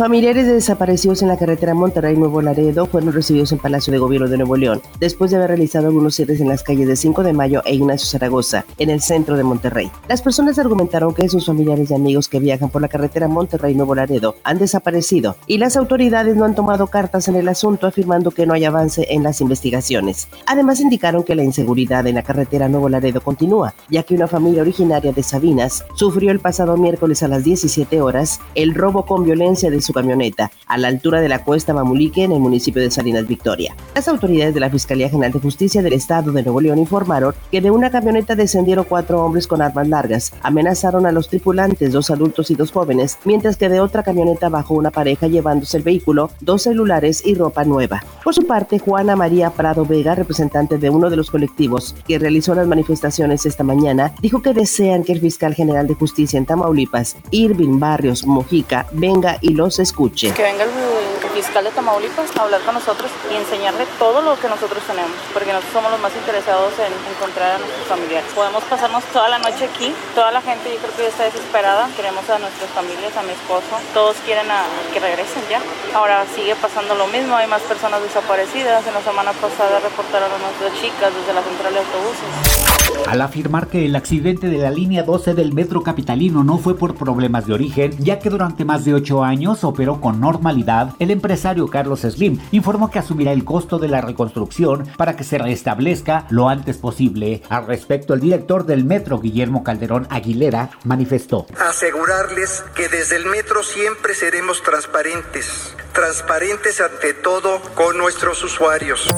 Familiares de desaparecidos en la carretera Monterrey Nuevo Laredo fueron recibidos en Palacio de Gobierno de Nuevo León después de haber realizado algunos cierres en las calles de 5 de Mayo e Ignacio Zaragoza, en el centro de Monterrey. Las personas argumentaron que sus familiares y amigos que viajan por la carretera Monterrey Nuevo Laredo han desaparecido y las autoridades no han tomado cartas en el asunto afirmando que no hay avance en las investigaciones. Además indicaron que la inseguridad en la carretera Nuevo Laredo continúa, ya que una familia originaria de Sabinas sufrió el pasado miércoles a las 17 horas el robo con violencia de su camioneta a la altura de la cuesta Mamulique en el municipio de Salinas Victoria. Las autoridades de la Fiscalía General de Justicia del Estado de Nuevo León informaron que de una camioneta descendieron cuatro hombres con armas largas, amenazaron a los tripulantes, dos adultos y dos jóvenes, mientras que de otra camioneta bajó una pareja llevándose el vehículo, dos celulares y ropa nueva. Por su parte, Juana María Prado Vega, representante de uno de los colectivos que realizó las manifestaciones esta mañana, dijo que desean que el fiscal general de justicia en Tamaulipas, Irving Barrios Mojica, venga y los escuche. Que venga el fiscal de Tamaulipas a hablar con nosotros y enseñarle todo lo que nosotros tenemos, porque nosotros somos los más interesados en encontrar a nuestros familiares. Podemos pasarnos toda la noche aquí, toda la gente yo creo que ya está desesperada, queremos a nuestras familias, a mi esposo, todos quieren a, que regresen ya. Ahora sigue pasando lo mismo, hay más personas desaparecidas, en la semana pasada reportaron a unas dos chicas desde la central de autobuses. Al afirmar que el accidente de la línea 12 del metro capitalino no fue por problemas de origen, ya que durante más de ocho años operó con normalidad, el empresario Carlos Slim informó que asumirá el costo de la reconstrucción para que se restablezca lo antes posible. Al respecto, el director del metro, Guillermo Calderón Aguilera, manifestó. Asegurarles que desde el metro siempre seremos transparentes, transparentes ante todo con nuestros usuarios.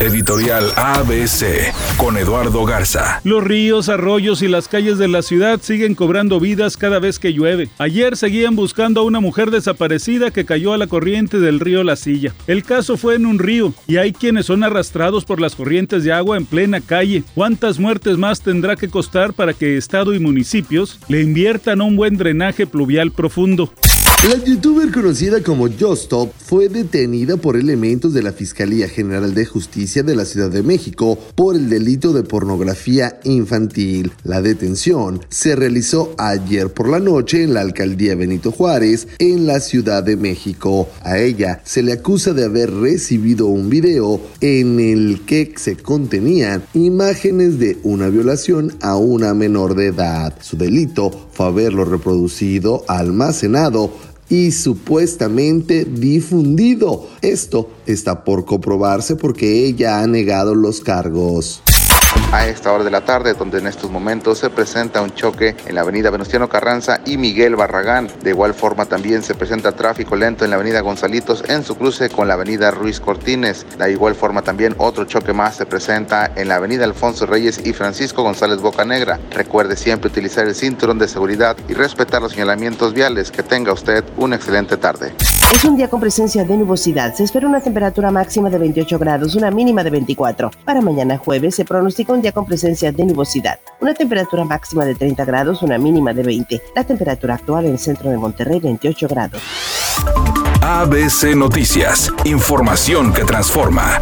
Editorial ABC con Eduardo Garza. Los ríos, arroyos y las calles de la ciudad siguen cobrando vidas cada vez que llueve. Ayer seguían buscando a una mujer desaparecida que cayó a la corriente del río La Silla. El caso fue en un río y hay quienes son arrastrados por las corrientes de agua en plena calle. ¿Cuántas muertes más tendrá que costar para que Estado y municipios le inviertan un buen drenaje pluvial profundo? La youtuber conocida como Justop fue detenida por elementos de la Fiscalía General de Justicia de la Ciudad de México por el delito de pornografía infantil. La detención se realizó ayer por la noche en la alcaldía Benito Juárez, en la Ciudad de México. A ella se le acusa de haber recibido un video en el que se contenían imágenes de una violación a una menor de edad. Su delito fue haberlo reproducido, almacenado y supuestamente difundido. Esto está por comprobarse porque ella ha negado los cargos a esta hora de la tarde, donde en estos momentos se presenta un choque en la avenida Venustiano Carranza y Miguel Barragán. De igual forma también se presenta tráfico lento en la avenida Gonzalitos en su cruce con la avenida Ruiz Cortines. De igual forma también otro choque más se presenta en la avenida Alfonso Reyes y Francisco González Bocanegra. Recuerde siempre utilizar el cinturón de seguridad y respetar los señalamientos viales. Que tenga usted una excelente tarde. Es un día con presencia de nubosidad. Se espera una temperatura máxima de 28 grados, una mínima de 24. Para mañana jueves se pronostica un día con presencia de nubosidad. Una temperatura máxima de 30 grados, una mínima de 20. La temperatura actual en el centro de Monterrey 28 grados. ABC Noticias. Información que transforma.